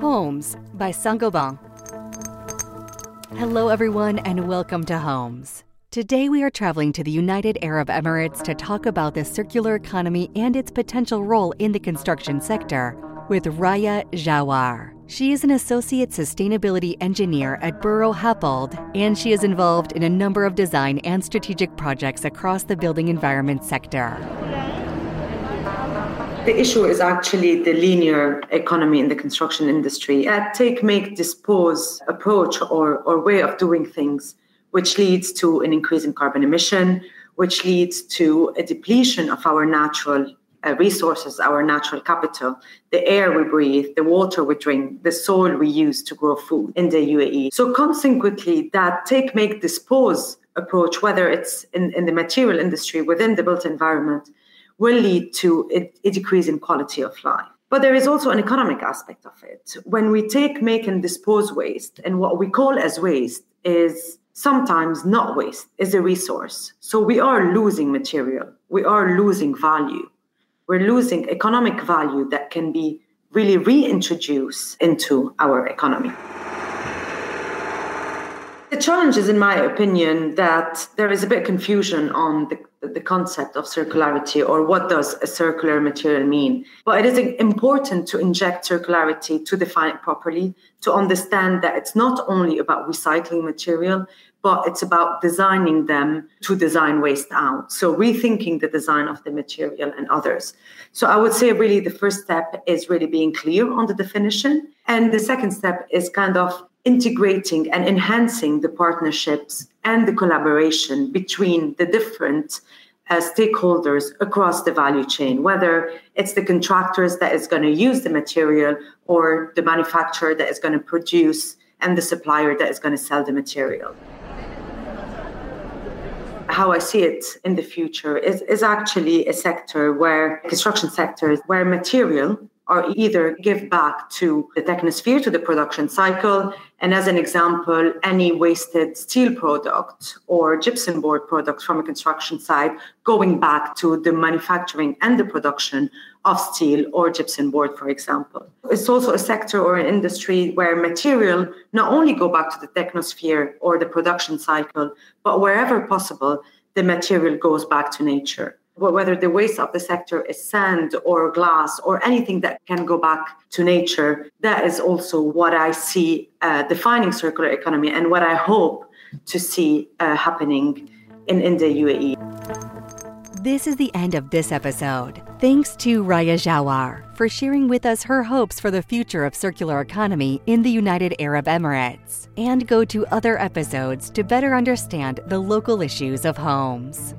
Homes by Saint-Gobain. Hello, everyone, and welcome to Homes. Today, we are traveling to the United Arab Emirates to talk about the circular economy and its potential role in the construction sector with Raya Jawar. She is an associate sustainability engineer at Buro Happold, and she is involved in a number of design and strategic projects across the building environment sector. The issue is actually the linear economy in the construction industry. A take, make, dispose approach or, or way of doing things, which leads to an increase in carbon emission, which leads to a depletion of our natural uh, resources, our natural capital, the air we breathe, the water we drink, the soil we use to grow food in the UAE. So, consequently, that take, make, dispose approach, whether it's in, in the material industry, within the built environment, will lead to a, a decrease in quality of life. But there is also an economic aspect of it. When we take, make, and dispose waste, and what we call as waste is sometimes not waste, is a resource. So we are losing material, we are losing value, we're losing economic value that can be really reintroduced into our economy. The challenge is, in my opinion, that there is a bit of confusion on the the concept of circularity or what does a circular material mean. But it is important to inject circularity to define it properly, to understand that it's not only about recycling material, but it's about designing them to design waste out. So rethinking the design of the material and others. So I would say really the first step is really being clear on the definition. And the second step is kind of integrating and enhancing the partnerships and the collaboration between the different uh, stakeholders across the value chain, whether it's the contractors that is going to use the material or the manufacturer that is going to produce and the supplier that is going to sell the material. How I see it in the future is, is actually a sector where construction sectors where material are either give back to the technosphere, to the production cycle. And as an example, any wasted steel product or gypsum board product from a construction site going back to the manufacturing and the production of steel or gypsum board, for example. It's also a sector or an industry where material not only go back to the technosphere or the production cycle, but wherever possible, the material goes back to nature whether the waste of the sector is sand or glass or anything that can go back to nature, that is also what I see uh, defining circular economy and what I hope to see uh, happening in, in the UAE. This is the end of this episode. Thanks to Raya Jawar for sharing with us her hopes for the future of circular economy in the United Arab Emirates. And go to other episodes to better understand the local issues of homes.